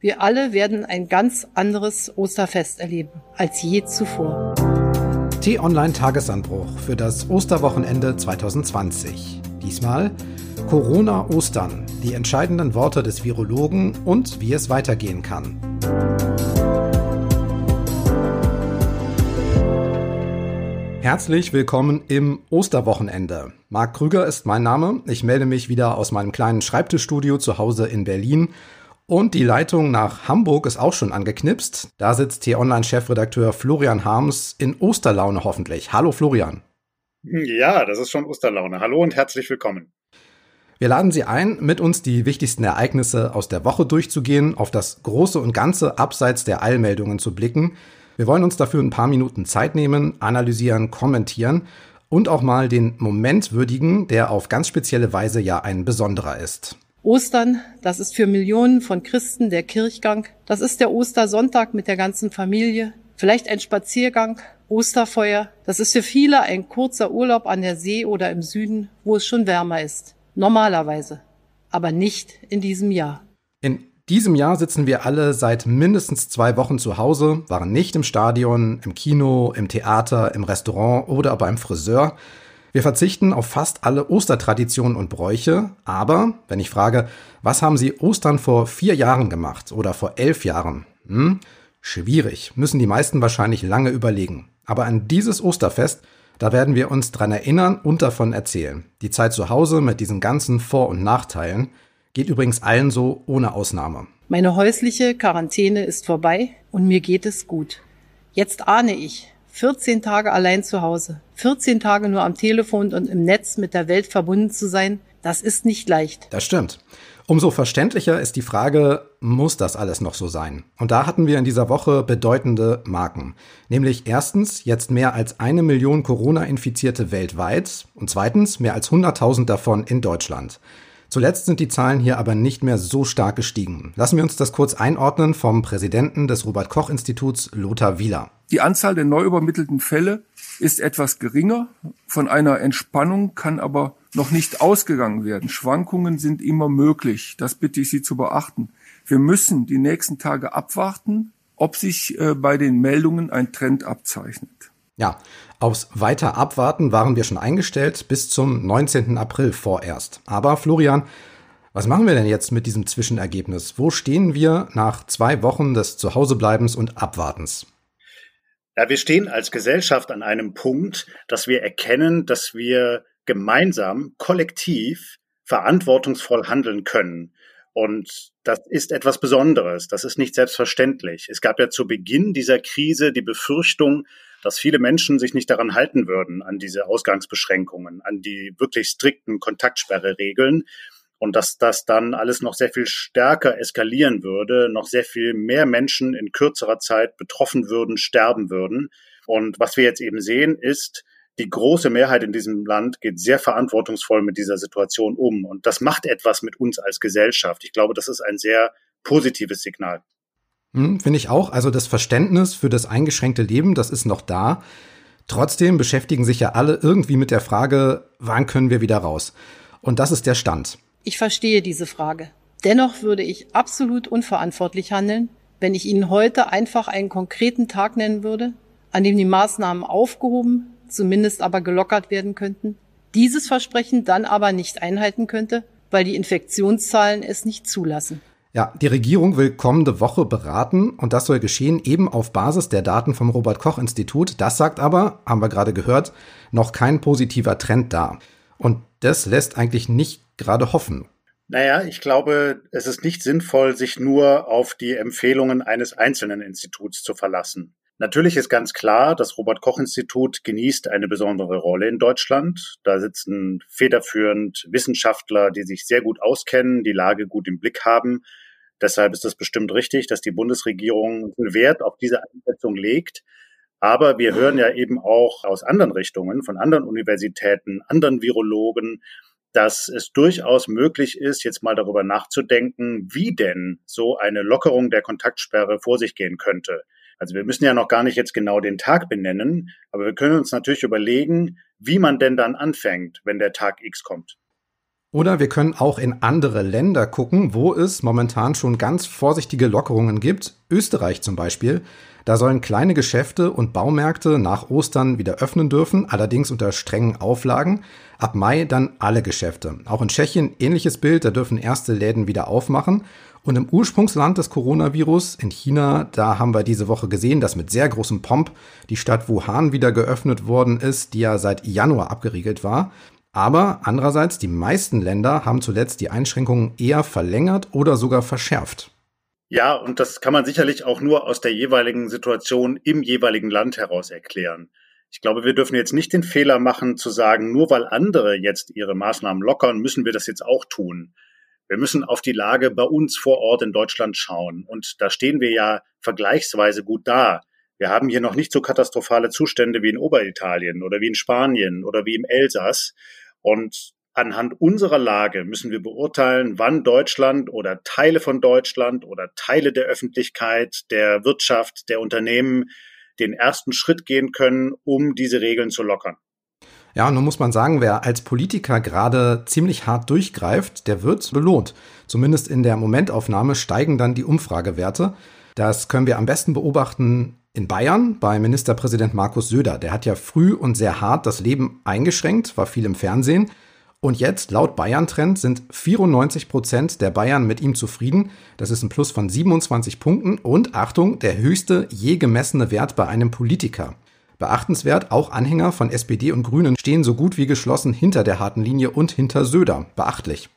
Wir alle werden ein ganz anderes Osterfest erleben als je zuvor. T-Online Tagesanbruch für das Osterwochenende 2020. Diesmal Corona Ostern, die entscheidenden Worte des Virologen und wie es weitergehen kann. Herzlich willkommen im Osterwochenende. Marc Krüger ist mein Name. Ich melde mich wieder aus meinem kleinen Schreibtischstudio zu Hause in Berlin. Und die Leitung nach Hamburg ist auch schon angeknipst. Da sitzt T-Online-Chefredakteur Florian Harms in Osterlaune hoffentlich. Hallo Florian. Ja, das ist schon Osterlaune. Hallo und herzlich willkommen. Wir laden Sie ein, mit uns die wichtigsten Ereignisse aus der Woche durchzugehen, auf das Große und Ganze abseits der Eilmeldungen zu blicken. Wir wollen uns dafür ein paar Minuten Zeit nehmen, analysieren, kommentieren und auch mal den Moment würdigen, der auf ganz spezielle Weise ja ein besonderer ist. Ostern, das ist für Millionen von Christen der Kirchgang. Das ist der Ostersonntag mit der ganzen Familie. Vielleicht ein Spaziergang, Osterfeuer. Das ist für viele ein kurzer Urlaub an der See oder im Süden, wo es schon wärmer ist. Normalerweise. Aber nicht in diesem Jahr. In diesem Jahr sitzen wir alle seit mindestens zwei Wochen zu Hause, waren nicht im Stadion, im Kino, im Theater, im Restaurant oder beim Friseur. Wir verzichten auf fast alle Ostertraditionen und Bräuche, aber wenn ich frage, was haben Sie Ostern vor vier Jahren gemacht oder vor elf Jahren? Hm? Schwierig, müssen die meisten wahrscheinlich lange überlegen. Aber an dieses Osterfest, da werden wir uns dran erinnern und davon erzählen. Die Zeit zu Hause mit diesen ganzen Vor- und Nachteilen, Geht übrigens allen so ohne Ausnahme. Meine häusliche Quarantäne ist vorbei und mir geht es gut. Jetzt ahne ich, 14 Tage allein zu Hause, 14 Tage nur am Telefon und im Netz mit der Welt verbunden zu sein, das ist nicht leicht. Das stimmt. Umso verständlicher ist die Frage, muss das alles noch so sein? Und da hatten wir in dieser Woche bedeutende Marken. Nämlich erstens jetzt mehr als eine Million Corona-Infizierte weltweit und zweitens mehr als 100.000 davon in Deutschland. Zuletzt sind die Zahlen hier aber nicht mehr so stark gestiegen. Lassen wir uns das kurz einordnen vom Präsidenten des Robert Koch Instituts, Lothar Wieler. Die Anzahl der neu übermittelten Fälle ist etwas geringer. Von einer Entspannung kann aber noch nicht ausgegangen werden. Schwankungen sind immer möglich. Das bitte ich Sie zu beachten. Wir müssen die nächsten Tage abwarten, ob sich äh, bei den Meldungen ein Trend abzeichnet. Ja, aufs weiter Abwarten waren wir schon eingestellt bis zum 19. April vorerst. Aber Florian, was machen wir denn jetzt mit diesem Zwischenergebnis? Wo stehen wir nach zwei Wochen des Zuhausebleibens und Abwartens? Ja, wir stehen als Gesellschaft an einem Punkt, dass wir erkennen, dass wir gemeinsam, kollektiv verantwortungsvoll handeln können. Und das ist etwas Besonderes. Das ist nicht selbstverständlich. Es gab ja zu Beginn dieser Krise die Befürchtung, dass viele Menschen sich nicht daran halten würden, an diese Ausgangsbeschränkungen, an die wirklich strikten Kontaktsperreregeln und dass das dann alles noch sehr viel stärker eskalieren würde, noch sehr viel mehr Menschen in kürzerer Zeit betroffen würden, sterben würden. Und was wir jetzt eben sehen, ist, die große Mehrheit in diesem Land geht sehr verantwortungsvoll mit dieser Situation um. Und das macht etwas mit uns als Gesellschaft. Ich glaube, das ist ein sehr positives Signal. Hm, Finde ich auch. Also das Verständnis für das eingeschränkte Leben, das ist noch da. Trotzdem beschäftigen sich ja alle irgendwie mit der Frage, wann können wir wieder raus? Und das ist der Stand. Ich verstehe diese Frage. Dennoch würde ich absolut unverantwortlich handeln, wenn ich Ihnen heute einfach einen konkreten Tag nennen würde, an dem die Maßnahmen aufgehoben, zumindest aber gelockert werden könnten, dieses Versprechen dann aber nicht einhalten könnte, weil die Infektionszahlen es nicht zulassen. Ja, die Regierung will kommende Woche beraten und das soll geschehen eben auf Basis der Daten vom Robert Koch Institut. Das sagt aber, haben wir gerade gehört, noch kein positiver Trend da. Und das lässt eigentlich nicht gerade hoffen. Naja, ich glaube, es ist nicht sinnvoll, sich nur auf die Empfehlungen eines einzelnen Instituts zu verlassen. Natürlich ist ganz klar, das Robert Koch Institut genießt eine besondere Rolle in Deutschland. Da sitzen federführend Wissenschaftler, die sich sehr gut auskennen, die Lage gut im Blick haben. Deshalb ist es bestimmt richtig, dass die Bundesregierung Wert auf diese Einschätzung legt. Aber wir hören ja eben auch aus anderen Richtungen, von anderen Universitäten, anderen Virologen, dass es durchaus möglich ist, jetzt mal darüber nachzudenken, wie denn so eine Lockerung der Kontaktsperre vor sich gehen könnte. Also wir müssen ja noch gar nicht jetzt genau den Tag benennen, aber wir können uns natürlich überlegen, wie man denn dann anfängt, wenn der Tag X kommt. Oder wir können auch in andere Länder gucken, wo es momentan schon ganz vorsichtige Lockerungen gibt. Österreich zum Beispiel. Da sollen kleine Geschäfte und Baumärkte nach Ostern wieder öffnen dürfen, allerdings unter strengen Auflagen. Ab Mai dann alle Geschäfte. Auch in Tschechien ähnliches Bild, da dürfen erste Läden wieder aufmachen. Und im Ursprungsland des Coronavirus, in China, da haben wir diese Woche gesehen, dass mit sehr großem Pomp die Stadt Wuhan wieder geöffnet worden ist, die ja seit Januar abgeriegelt war. Aber andererseits, die meisten Länder haben zuletzt die Einschränkungen eher verlängert oder sogar verschärft. Ja, und das kann man sicherlich auch nur aus der jeweiligen Situation im jeweiligen Land heraus erklären. Ich glaube, wir dürfen jetzt nicht den Fehler machen zu sagen, nur weil andere jetzt ihre Maßnahmen lockern, müssen wir das jetzt auch tun. Wir müssen auf die Lage bei uns vor Ort in Deutschland schauen. Und da stehen wir ja vergleichsweise gut da. Wir haben hier noch nicht so katastrophale Zustände wie in Oberitalien oder wie in Spanien oder wie im Elsass. Und anhand unserer Lage müssen wir beurteilen, wann Deutschland oder Teile von Deutschland oder Teile der Öffentlichkeit, der Wirtschaft, der Unternehmen den ersten Schritt gehen können, um diese Regeln zu lockern. Ja, nun muss man sagen, wer als Politiker gerade ziemlich hart durchgreift, der wird belohnt. Zumindest in der Momentaufnahme steigen dann die Umfragewerte. Das können wir am besten beobachten in Bayern bei Ministerpräsident Markus Söder. Der hat ja früh und sehr hart das Leben eingeschränkt, war viel im Fernsehen. Und jetzt, laut Bayern-Trend, sind 94 Prozent der Bayern mit ihm zufrieden. Das ist ein Plus von 27 Punkten und, Achtung, der höchste je gemessene Wert bei einem Politiker. Beachtenswert, auch Anhänger von SPD und Grünen stehen so gut wie geschlossen hinter der harten Linie und hinter Söder. Beachtlich.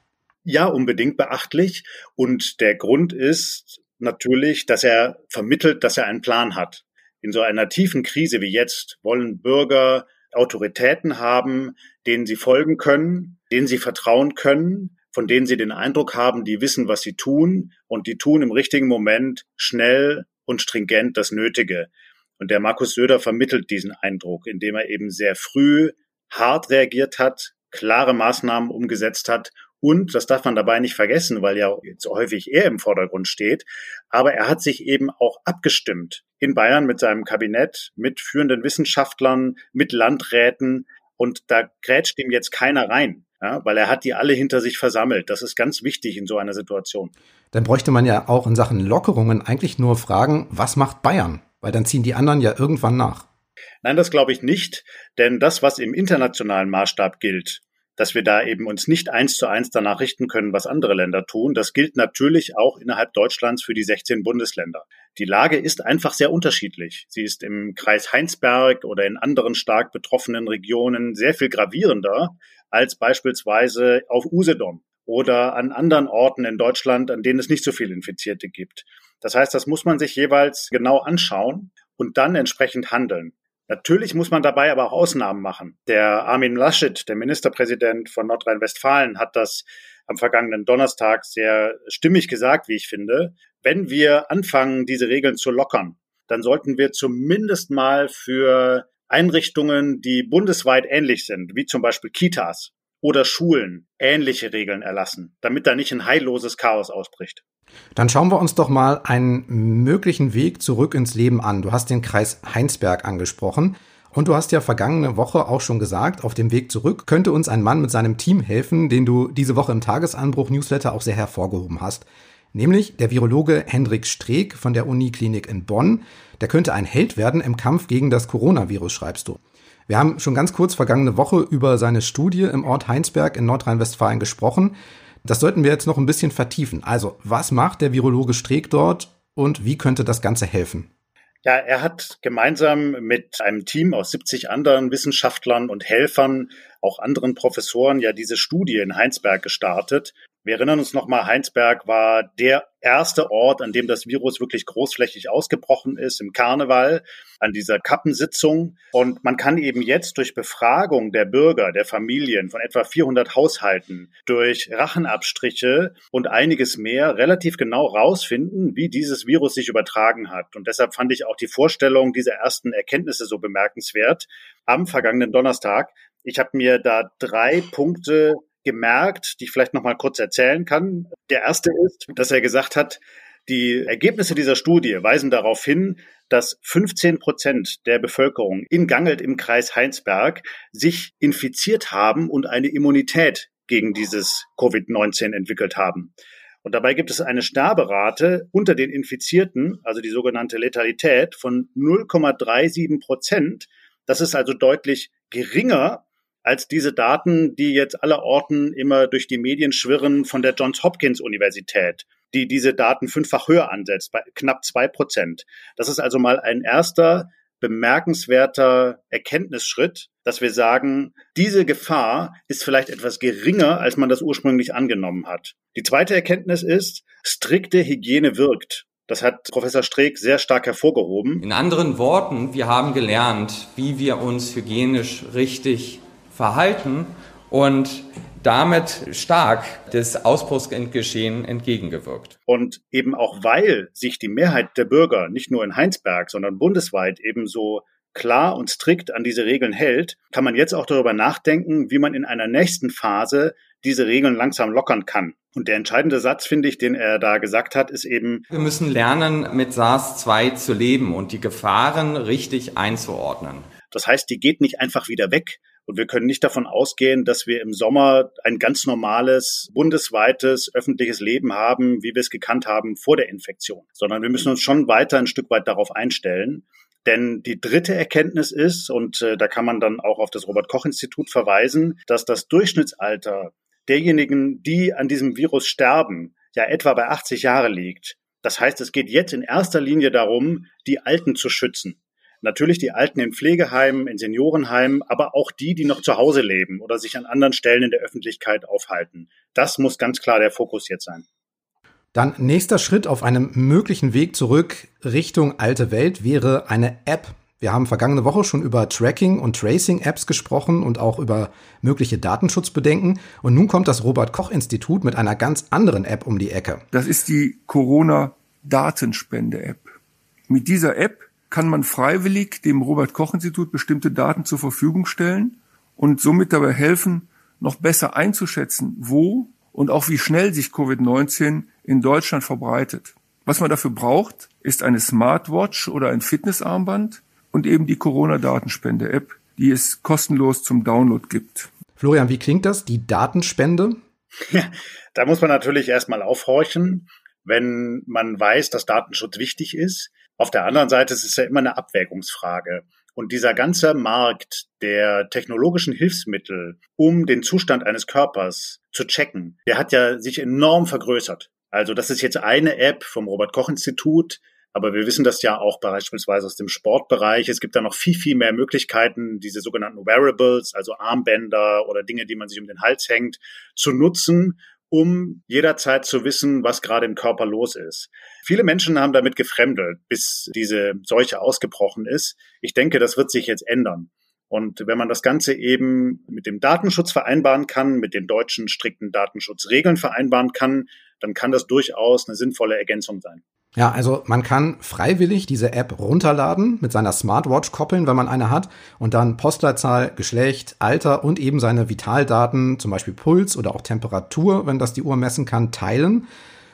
Ja, unbedingt beachtlich. Und der Grund ist natürlich, dass er vermittelt, dass er einen Plan hat. In so einer tiefen Krise wie jetzt wollen Bürger Autoritäten haben, denen sie folgen können, denen sie vertrauen können, von denen sie den Eindruck haben, die wissen, was sie tun und die tun im richtigen Moment schnell und stringent das Nötige. Und der Markus Söder vermittelt diesen Eindruck, indem er eben sehr früh hart reagiert hat, klare Maßnahmen umgesetzt hat und, das darf man dabei nicht vergessen, weil ja jetzt häufig er im Vordergrund steht, aber er hat sich eben auch abgestimmt in Bayern mit seinem Kabinett, mit führenden Wissenschaftlern, mit Landräten und da grätscht ihm jetzt keiner rein. Ja, weil er hat die alle hinter sich versammelt. Das ist ganz wichtig in so einer Situation. Dann bräuchte man ja auch in Sachen Lockerungen eigentlich nur fragen, was macht Bayern? Weil dann ziehen die anderen ja irgendwann nach. Nein, das glaube ich nicht, denn das, was im internationalen Maßstab gilt, dass wir da eben uns nicht eins zu eins danach richten können, was andere Länder tun. Das gilt natürlich auch innerhalb Deutschlands für die 16 Bundesländer. Die Lage ist einfach sehr unterschiedlich. Sie ist im Kreis Heinsberg oder in anderen stark betroffenen Regionen sehr viel gravierender als beispielsweise auf Usedom oder an anderen Orten in Deutschland, an denen es nicht so viele Infizierte gibt. Das heißt, das muss man sich jeweils genau anschauen und dann entsprechend handeln. Natürlich muss man dabei aber auch Ausnahmen machen. Der Armin Laschet, der Ministerpräsident von Nordrhein-Westfalen, hat das am vergangenen Donnerstag sehr stimmig gesagt, wie ich finde. Wenn wir anfangen, diese Regeln zu lockern, dann sollten wir zumindest mal für Einrichtungen, die bundesweit ähnlich sind, wie zum Beispiel Kitas oder Schulen, ähnliche Regeln erlassen, damit da nicht ein heilloses Chaos ausbricht. Dann schauen wir uns doch mal einen möglichen Weg zurück ins Leben an. Du hast den Kreis Heinsberg angesprochen. Und du hast ja vergangene Woche auch schon gesagt, auf dem Weg zurück könnte uns ein Mann mit seinem Team helfen, den du diese Woche im Tagesanbruch-Newsletter auch sehr hervorgehoben hast. Nämlich der Virologe Hendrik Streeck von der Uniklinik in Bonn. Der könnte ein Held werden im Kampf gegen das Coronavirus, schreibst du. Wir haben schon ganz kurz vergangene Woche über seine Studie im Ort Heinsberg in Nordrhein-Westfalen gesprochen. Das sollten wir jetzt noch ein bisschen vertiefen. Also, was macht der Virologe Streeck dort und wie könnte das Ganze helfen? Ja, er hat gemeinsam mit einem Team aus 70 anderen Wissenschaftlern und Helfern, auch anderen Professoren, ja diese Studie in Heinsberg gestartet. Wir erinnern uns nochmal, Heinsberg war der erste Ort, an dem das Virus wirklich großflächig ausgebrochen ist, im Karneval, an dieser Kappensitzung. Und man kann eben jetzt durch Befragung der Bürger, der Familien von etwa 400 Haushalten, durch Rachenabstriche und einiges mehr relativ genau rausfinden, wie dieses Virus sich übertragen hat. Und deshalb fand ich auch die Vorstellung dieser ersten Erkenntnisse so bemerkenswert am vergangenen Donnerstag. Ich habe mir da drei Punkte gemerkt, die ich vielleicht noch mal kurz erzählen kann. Der erste ist, dass er gesagt hat, die Ergebnisse dieser Studie weisen darauf hin, dass 15 Prozent der Bevölkerung in Gangelt im Kreis Heinsberg sich infiziert haben und eine Immunität gegen dieses Covid-19 entwickelt haben. Und dabei gibt es eine Sterberate unter den Infizierten, also die sogenannte Letalität, von 0,37 Prozent. Das ist also deutlich geringer als diese Daten, die jetzt aller Orten immer durch die Medien schwirren von der Johns Hopkins Universität, die diese Daten fünffach höher ansetzt, bei knapp zwei Prozent. Das ist also mal ein erster bemerkenswerter Erkenntnisschritt, dass wir sagen, diese Gefahr ist vielleicht etwas geringer, als man das ursprünglich angenommen hat. Die zweite Erkenntnis ist, strikte Hygiene wirkt. Das hat Professor Streeck sehr stark hervorgehoben. In anderen Worten, wir haben gelernt, wie wir uns hygienisch richtig verhalten und damit stark des Ausbruchsgeschehen entgegengewirkt. Und eben auch weil sich die Mehrheit der Bürger nicht nur in Heinsberg, sondern bundesweit ebenso klar und strikt an diese Regeln hält, kann man jetzt auch darüber nachdenken, wie man in einer nächsten Phase diese Regeln langsam lockern kann. Und der entscheidende Satz, finde ich, den er da gesagt hat, ist eben, wir müssen lernen, mit SARS-2 zu leben und die Gefahren richtig einzuordnen. Das heißt, die geht nicht einfach wieder weg, und wir können nicht davon ausgehen, dass wir im Sommer ein ganz normales, bundesweites öffentliches Leben haben, wie wir es gekannt haben vor der Infektion, sondern wir müssen uns schon weiter ein Stück weit darauf einstellen. Denn die dritte Erkenntnis ist, und äh, da kann man dann auch auf das Robert Koch Institut verweisen, dass das Durchschnittsalter derjenigen, die an diesem Virus sterben, ja etwa bei 80 Jahre liegt. Das heißt, es geht jetzt in erster Linie darum, die Alten zu schützen. Natürlich die Alten in Pflegeheimen, in Seniorenheimen, aber auch die, die noch zu Hause leben oder sich an anderen Stellen in der Öffentlichkeit aufhalten. Das muss ganz klar der Fokus jetzt sein. Dann nächster Schritt auf einem möglichen Weg zurück Richtung alte Welt wäre eine App. Wir haben vergangene Woche schon über Tracking und Tracing-Apps gesprochen und auch über mögliche Datenschutzbedenken. Und nun kommt das Robert Koch Institut mit einer ganz anderen App um die Ecke. Das ist die Corona-Datenspende-App. Mit dieser App kann man freiwillig dem Robert Koch Institut bestimmte Daten zur Verfügung stellen und somit dabei helfen, noch besser einzuschätzen, wo und auch wie schnell sich Covid-19 in Deutschland verbreitet. Was man dafür braucht, ist eine Smartwatch oder ein Fitnessarmband und eben die Corona-Datenspende-App, die es kostenlos zum Download gibt. Florian, wie klingt das, die Datenspende? Ja, da muss man natürlich erstmal aufhorchen, wenn man weiß, dass Datenschutz wichtig ist. Auf der anderen Seite ist es ja immer eine Abwägungsfrage. Und dieser ganze Markt der technologischen Hilfsmittel, um den Zustand eines Körpers zu checken, der hat ja sich enorm vergrößert. Also das ist jetzt eine App vom Robert Koch Institut, aber wir wissen das ja auch beispielsweise aus dem Sportbereich. Es gibt da noch viel, viel mehr Möglichkeiten, diese sogenannten Wearables, also Armbänder oder Dinge, die man sich um den Hals hängt, zu nutzen, um jederzeit zu wissen, was gerade im Körper los ist. Viele Menschen haben damit gefremdelt, bis diese Seuche ausgebrochen ist. Ich denke, das wird sich jetzt ändern. Und wenn man das Ganze eben mit dem Datenschutz vereinbaren kann, mit den deutschen strikten Datenschutzregeln vereinbaren kann, dann kann das durchaus eine sinnvolle Ergänzung sein. Ja, also man kann freiwillig diese App runterladen, mit seiner Smartwatch koppeln, wenn man eine hat, und dann Postleitzahl, Geschlecht, Alter und eben seine Vitaldaten, zum Beispiel Puls oder auch Temperatur, wenn das die Uhr messen kann, teilen.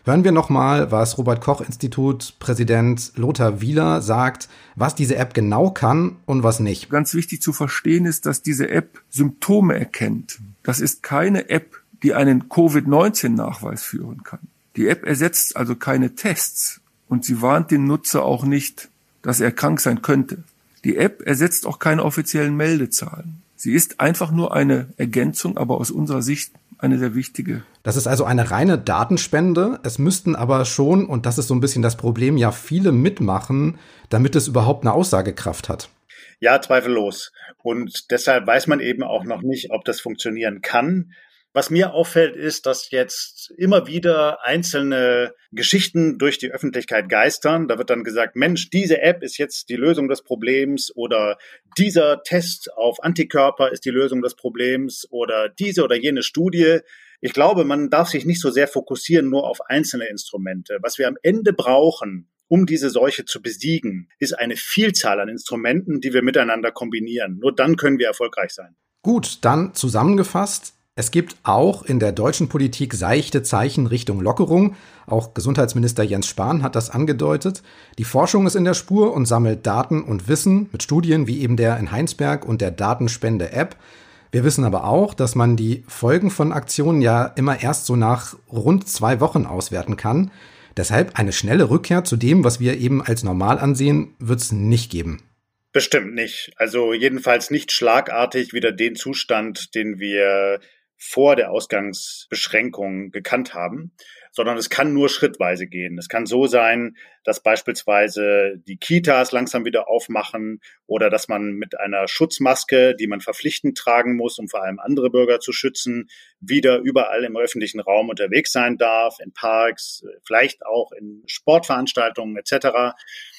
Hören wir nochmal, was Robert Koch Institut Präsident Lothar Wieler sagt, was diese App genau kann und was nicht. Ganz wichtig zu verstehen ist, dass diese App Symptome erkennt. Das ist keine App, die einen Covid-19-Nachweis führen kann. Die App ersetzt also keine Tests und sie warnt den Nutzer auch nicht, dass er krank sein könnte. Die App ersetzt auch keine offiziellen Meldezahlen. Sie ist einfach nur eine Ergänzung, aber aus unserer Sicht eine sehr wichtige. Das ist also eine reine Datenspende. Es müssten aber schon, und das ist so ein bisschen das Problem, ja viele mitmachen, damit es überhaupt eine Aussagekraft hat. Ja, zweifellos. Und deshalb weiß man eben auch noch nicht, ob das funktionieren kann. Was mir auffällt, ist, dass jetzt immer wieder einzelne Geschichten durch die Öffentlichkeit geistern. Da wird dann gesagt, Mensch, diese App ist jetzt die Lösung des Problems oder dieser Test auf Antikörper ist die Lösung des Problems oder diese oder jene Studie. Ich glaube, man darf sich nicht so sehr fokussieren nur auf einzelne Instrumente. Was wir am Ende brauchen, um diese Seuche zu besiegen, ist eine Vielzahl an Instrumenten, die wir miteinander kombinieren. Nur dann können wir erfolgreich sein. Gut, dann zusammengefasst, es gibt auch in der deutschen Politik seichte Zeichen Richtung Lockerung. Auch Gesundheitsminister Jens Spahn hat das angedeutet. Die Forschung ist in der Spur und sammelt Daten und Wissen mit Studien wie eben der in Heinsberg und der Datenspende-App. Wir wissen aber auch, dass man die Folgen von Aktionen ja immer erst so nach rund zwei Wochen auswerten kann. Deshalb eine schnelle Rückkehr zu dem, was wir eben als normal ansehen, wird es nicht geben. Bestimmt nicht. Also jedenfalls nicht schlagartig wieder den Zustand, den wir vor der Ausgangsbeschränkung gekannt haben sondern es kann nur schrittweise gehen. Es kann so sein, dass beispielsweise die Kitas langsam wieder aufmachen oder dass man mit einer Schutzmaske, die man verpflichtend tragen muss, um vor allem andere Bürger zu schützen, wieder überall im öffentlichen Raum unterwegs sein darf, in Parks, vielleicht auch in Sportveranstaltungen etc.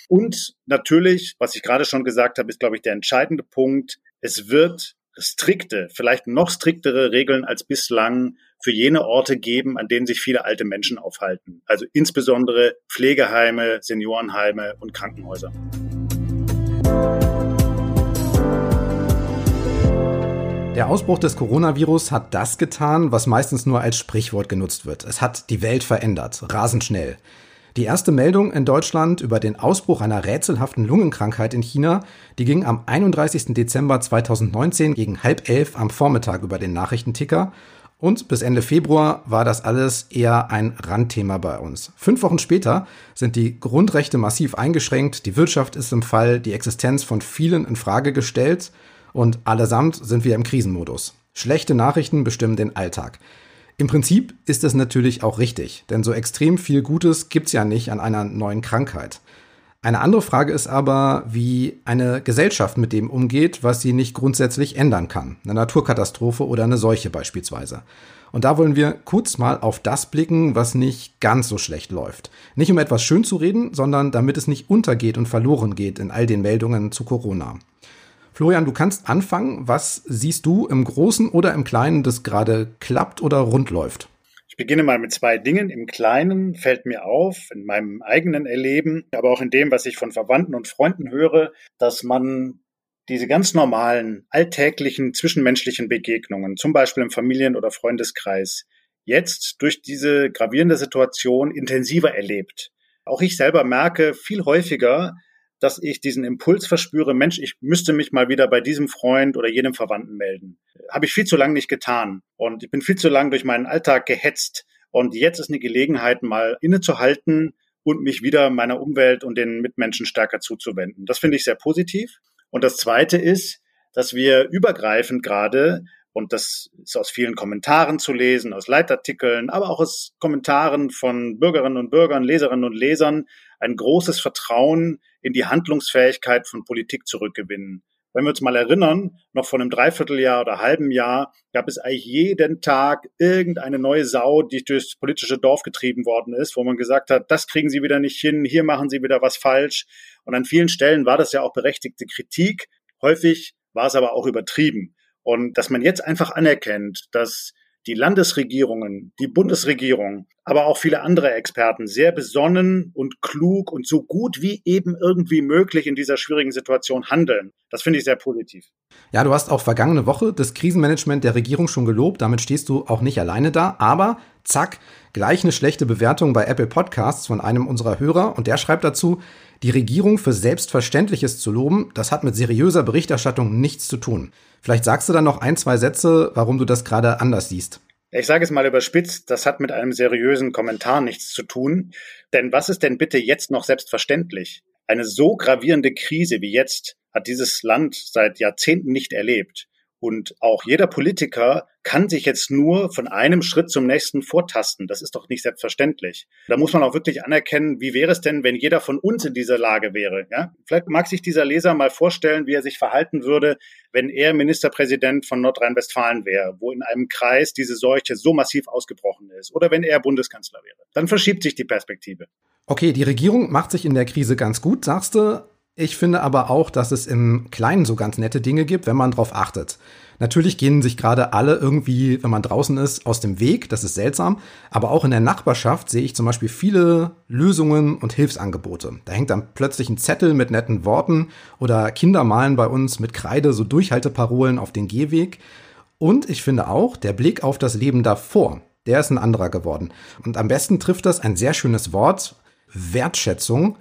Und natürlich, was ich gerade schon gesagt habe, ist, glaube ich, der entscheidende Punkt. Es wird strikte, vielleicht noch striktere Regeln als bislang für jene Orte geben, an denen sich viele alte Menschen aufhalten. Also insbesondere Pflegeheime, Seniorenheime und Krankenhäuser. Der Ausbruch des Coronavirus hat das getan, was meistens nur als Sprichwort genutzt wird. Es hat die Welt verändert, rasend schnell. Die erste Meldung in Deutschland über den Ausbruch einer rätselhaften Lungenkrankheit in China, die ging am 31. Dezember 2019 gegen halb elf am Vormittag über den Nachrichtenticker. Und bis Ende Februar war das alles eher ein Randthema bei uns. Fünf Wochen später sind die Grundrechte massiv eingeschränkt, die Wirtschaft ist im Fall, die Existenz von vielen in Frage gestellt und allesamt sind wir im Krisenmodus. Schlechte Nachrichten bestimmen den Alltag. Im Prinzip ist es natürlich auch richtig, denn so extrem viel Gutes gibt's ja nicht an einer neuen Krankheit. Eine andere Frage ist aber, wie eine Gesellschaft mit dem umgeht, was sie nicht grundsätzlich ändern kann. Eine Naturkatastrophe oder eine Seuche beispielsweise. Und da wollen wir kurz mal auf das blicken, was nicht ganz so schlecht läuft. Nicht um etwas schön zu reden, sondern damit es nicht untergeht und verloren geht in all den Meldungen zu Corona. Florian, du kannst anfangen. Was siehst du im Großen oder im Kleinen, das gerade klappt oder rund läuft? Ich beginne mal mit zwei Dingen. Im Kleinen fällt mir auf, in meinem eigenen Erleben, aber auch in dem, was ich von Verwandten und Freunden höre, dass man diese ganz normalen, alltäglichen, zwischenmenschlichen Begegnungen, zum Beispiel im Familien- oder Freundeskreis, jetzt durch diese gravierende Situation intensiver erlebt. Auch ich selber merke viel häufiger, dass ich diesen Impuls verspüre, Mensch, ich müsste mich mal wieder bei diesem Freund oder jedem Verwandten melden. Habe ich viel zu lange nicht getan. Und ich bin viel zu lange durch meinen Alltag gehetzt. Und jetzt ist eine Gelegenheit, mal innezuhalten und mich wieder meiner Umwelt und den Mitmenschen stärker zuzuwenden. Das finde ich sehr positiv. Und das Zweite ist, dass wir übergreifend gerade und das ist aus vielen Kommentaren zu lesen, aus Leitartikeln, aber auch aus Kommentaren von Bürgerinnen und Bürgern, Leserinnen und Lesern, ein großes Vertrauen in die Handlungsfähigkeit von Politik zurückgewinnen. Wenn wir uns mal erinnern, noch vor einem Dreivierteljahr oder halben Jahr gab es eigentlich jeden Tag irgendeine neue Sau, die durchs politische Dorf getrieben worden ist, wo man gesagt hat, das kriegen Sie wieder nicht hin, hier machen Sie wieder was falsch. Und an vielen Stellen war das ja auch berechtigte Kritik. Häufig war es aber auch übertrieben. Und dass man jetzt einfach anerkennt, dass die Landesregierungen, die Bundesregierung, aber auch viele andere Experten sehr besonnen und klug und so gut wie eben irgendwie möglich in dieser schwierigen Situation handeln. Das finde ich sehr positiv. Ja, du hast auch vergangene Woche das Krisenmanagement der Regierung schon gelobt. Damit stehst du auch nicht alleine da. Aber zack, gleich eine schlechte Bewertung bei Apple Podcasts von einem unserer Hörer. Und der schreibt dazu, die Regierung für Selbstverständliches zu loben, das hat mit seriöser Berichterstattung nichts zu tun. Vielleicht sagst du dann noch ein, zwei Sätze, warum du das gerade anders siehst. Ich sage es mal überspitzt, das hat mit einem seriösen Kommentar nichts zu tun. Denn was ist denn bitte jetzt noch selbstverständlich? Eine so gravierende Krise wie jetzt hat dieses Land seit Jahrzehnten nicht erlebt. Und auch jeder Politiker kann sich jetzt nur von einem Schritt zum nächsten vortasten. Das ist doch nicht selbstverständlich. Da muss man auch wirklich anerkennen, wie wäre es denn, wenn jeder von uns in dieser Lage wäre? Ja? Vielleicht mag sich dieser Leser mal vorstellen, wie er sich verhalten würde, wenn er Ministerpräsident von Nordrhein-Westfalen wäre, wo in einem Kreis diese Seuche so massiv ausgebrochen ist. Oder wenn er Bundeskanzler wäre. Dann verschiebt sich die Perspektive. Okay, die Regierung macht sich in der Krise ganz gut, sagst du. Ich finde aber auch, dass es im Kleinen so ganz nette Dinge gibt, wenn man drauf achtet. Natürlich gehen sich gerade alle irgendwie, wenn man draußen ist, aus dem Weg. Das ist seltsam. Aber auch in der Nachbarschaft sehe ich zum Beispiel viele Lösungen und Hilfsangebote. Da hängt dann plötzlich ein Zettel mit netten Worten oder Kinder malen bei uns mit Kreide so Durchhalteparolen auf den Gehweg. Und ich finde auch, der Blick auf das Leben davor, der ist ein anderer geworden. Und am besten trifft das ein sehr schönes Wort, Wertschätzung.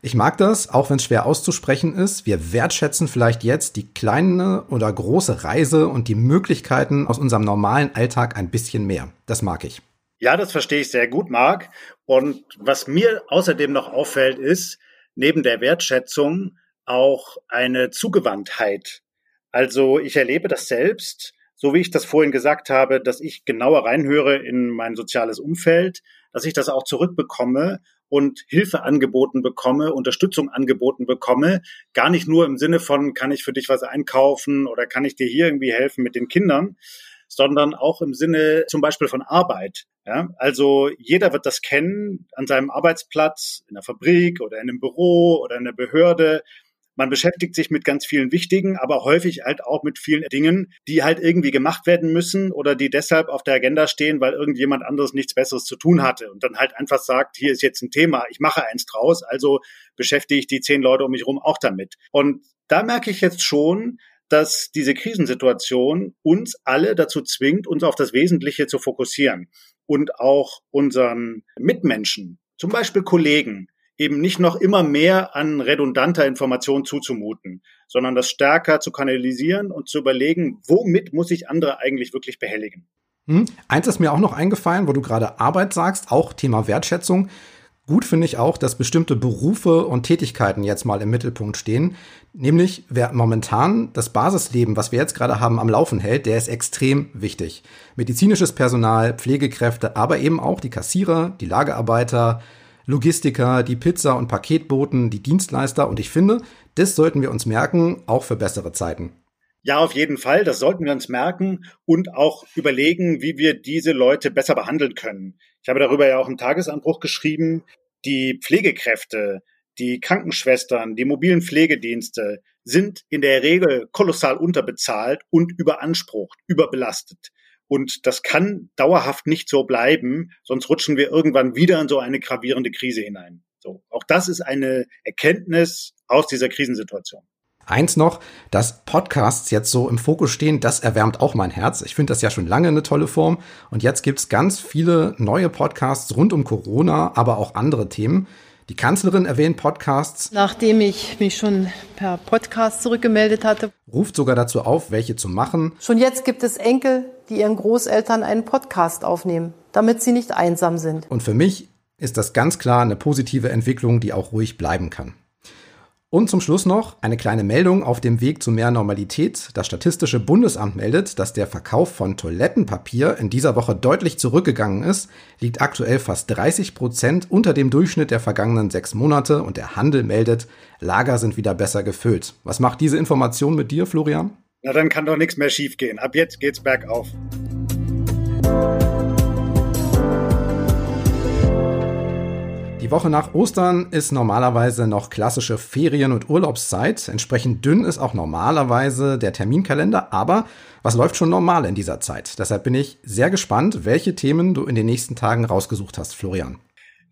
Ich mag das, auch wenn es schwer auszusprechen ist. Wir wertschätzen vielleicht jetzt die kleine oder große Reise und die Möglichkeiten aus unserem normalen Alltag ein bisschen mehr. Das mag ich. Ja, das verstehe ich sehr gut, Marc. Und was mir außerdem noch auffällt, ist, neben der Wertschätzung auch eine Zugewandtheit. Also ich erlebe das selbst, so wie ich das vorhin gesagt habe, dass ich genauer reinhöre in mein soziales Umfeld, dass ich das auch zurückbekomme und Hilfe angeboten bekomme, Unterstützung angeboten bekomme, gar nicht nur im Sinne von, kann ich für dich was einkaufen oder kann ich dir hier irgendwie helfen mit den Kindern, sondern auch im Sinne zum Beispiel von Arbeit. Ja, also jeder wird das kennen an seinem Arbeitsplatz, in der Fabrik oder in einem Büro oder in der Behörde. Man beschäftigt sich mit ganz vielen wichtigen, aber häufig halt auch mit vielen Dingen, die halt irgendwie gemacht werden müssen oder die deshalb auf der Agenda stehen, weil irgendjemand anderes nichts Besseres zu tun hatte und dann halt einfach sagt, hier ist jetzt ein Thema, ich mache eins draus, also beschäftige ich die zehn Leute um mich herum auch damit. Und da merke ich jetzt schon, dass diese Krisensituation uns alle dazu zwingt, uns auf das Wesentliche zu fokussieren und auch unseren Mitmenschen, zum Beispiel Kollegen, eben nicht noch immer mehr an redundanter Information zuzumuten, sondern das stärker zu kanalisieren und zu überlegen, womit muss ich andere eigentlich wirklich behelligen. Hm. Eins ist mir auch noch eingefallen, wo du gerade Arbeit sagst, auch Thema Wertschätzung. Gut finde ich auch, dass bestimmte Berufe und Tätigkeiten jetzt mal im Mittelpunkt stehen. Nämlich, wer momentan das Basisleben, was wir jetzt gerade haben, am Laufen hält, der ist extrem wichtig. Medizinisches Personal, Pflegekräfte, aber eben auch die Kassierer, die Lagerarbeiter, Logistiker, die Pizza- und Paketboten, die Dienstleister. Und ich finde, das sollten wir uns merken, auch für bessere Zeiten. Ja, auf jeden Fall. Das sollten wir uns merken und auch überlegen, wie wir diese Leute besser behandeln können. Ich habe darüber ja auch im Tagesanbruch geschrieben. Die Pflegekräfte, die Krankenschwestern, die mobilen Pflegedienste sind in der Regel kolossal unterbezahlt und überansprucht, überbelastet. Und das kann dauerhaft nicht so bleiben, sonst rutschen wir irgendwann wieder in so eine gravierende Krise hinein. So, auch das ist eine Erkenntnis aus dieser Krisensituation. Eins noch, dass Podcasts jetzt so im Fokus stehen, das erwärmt auch mein Herz. Ich finde das ja schon lange eine tolle Form. Und jetzt gibt's ganz viele neue Podcasts rund um Corona, aber auch andere Themen. Die Kanzlerin erwähnt Podcasts. Nachdem ich mich schon per Podcast zurückgemeldet hatte. Ruft sogar dazu auf, welche zu machen. Schon jetzt gibt es Enkel, die ihren Großeltern einen Podcast aufnehmen, damit sie nicht einsam sind. Und für mich ist das ganz klar eine positive Entwicklung, die auch ruhig bleiben kann. Und zum Schluss noch eine kleine Meldung auf dem Weg zu mehr Normalität. Das Statistische Bundesamt meldet, dass der Verkauf von Toilettenpapier in dieser Woche deutlich zurückgegangen ist, liegt aktuell fast 30 Prozent unter dem Durchschnitt der vergangenen sechs Monate und der Handel meldet, Lager sind wieder besser gefüllt. Was macht diese Information mit dir, Florian? Na, dann kann doch nichts mehr schiefgehen. Ab jetzt geht's bergauf. Die Woche nach Ostern ist normalerweise noch klassische Ferien- und Urlaubszeit. Entsprechend dünn ist auch normalerweise der Terminkalender. Aber was läuft schon normal in dieser Zeit? Deshalb bin ich sehr gespannt, welche Themen du in den nächsten Tagen rausgesucht hast, Florian.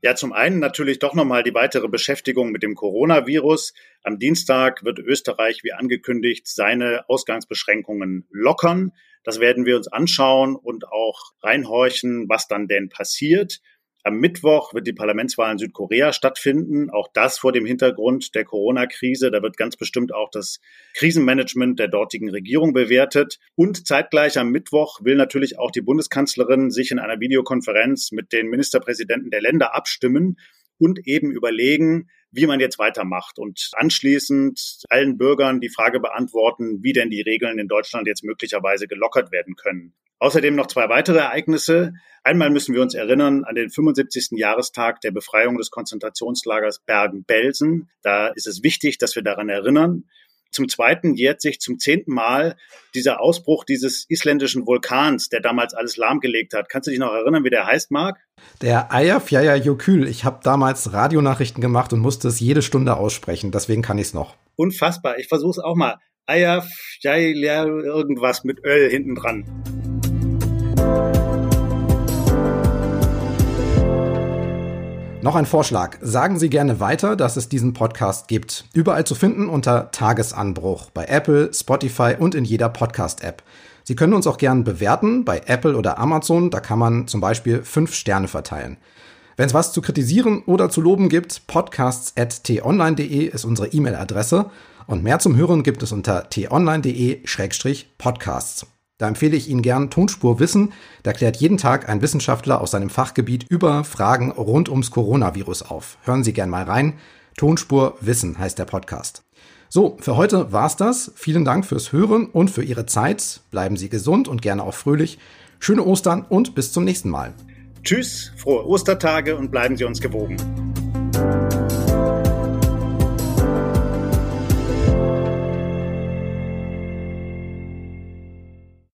Ja, zum einen natürlich doch nochmal die weitere Beschäftigung mit dem Coronavirus. Am Dienstag wird Österreich, wie angekündigt, seine Ausgangsbeschränkungen lockern. Das werden wir uns anschauen und auch reinhorchen, was dann denn passiert. Am Mittwoch wird die Parlamentswahl in Südkorea stattfinden. Auch das vor dem Hintergrund der Corona-Krise. Da wird ganz bestimmt auch das Krisenmanagement der dortigen Regierung bewertet. Und zeitgleich am Mittwoch will natürlich auch die Bundeskanzlerin sich in einer Videokonferenz mit den Ministerpräsidenten der Länder abstimmen und eben überlegen, wie man jetzt weitermacht und anschließend allen Bürgern die Frage beantworten, wie denn die Regeln in Deutschland jetzt möglicherweise gelockert werden können. Außerdem noch zwei weitere Ereignisse. Einmal müssen wir uns erinnern an den 75. Jahrestag der Befreiung des Konzentrationslagers Bergen-Belsen. Da ist es wichtig, dass wir daran erinnern. Zum Zweiten jährt sich zum zehnten Mal dieser Ausbruch dieses isländischen Vulkans, der damals alles lahmgelegt hat. Kannst du dich noch erinnern, wie der heißt, Marc? Der Eyjafjallajökull. Ich habe damals Radionachrichten gemacht und musste es jede Stunde aussprechen. Deswegen kann ich es noch. Unfassbar. Ich versuche es auch mal. Eyjafjallajökull irgendwas mit Öl hinten dran. Noch ein Vorschlag. Sagen Sie gerne weiter, dass es diesen Podcast gibt. Überall zu finden unter Tagesanbruch bei Apple, Spotify und in jeder Podcast-App. Sie können uns auch gerne bewerten bei Apple oder Amazon. Da kann man zum Beispiel fünf Sterne verteilen. Wenn es was zu kritisieren oder zu loben gibt, podcasts.tonline.de ist unsere E-Mail-Adresse und mehr zum Hören gibt es unter t-online.de-podcasts. Da empfehle ich Ihnen gern Tonspur Wissen. Da klärt jeden Tag ein Wissenschaftler aus seinem Fachgebiet über Fragen rund ums Coronavirus auf. Hören Sie gern mal rein. Tonspur Wissen heißt der Podcast. So, für heute war's das. Vielen Dank fürs Hören und für Ihre Zeit. Bleiben Sie gesund und gerne auch fröhlich. Schöne Ostern und bis zum nächsten Mal. Tschüss, frohe Ostertage und bleiben Sie uns gewogen.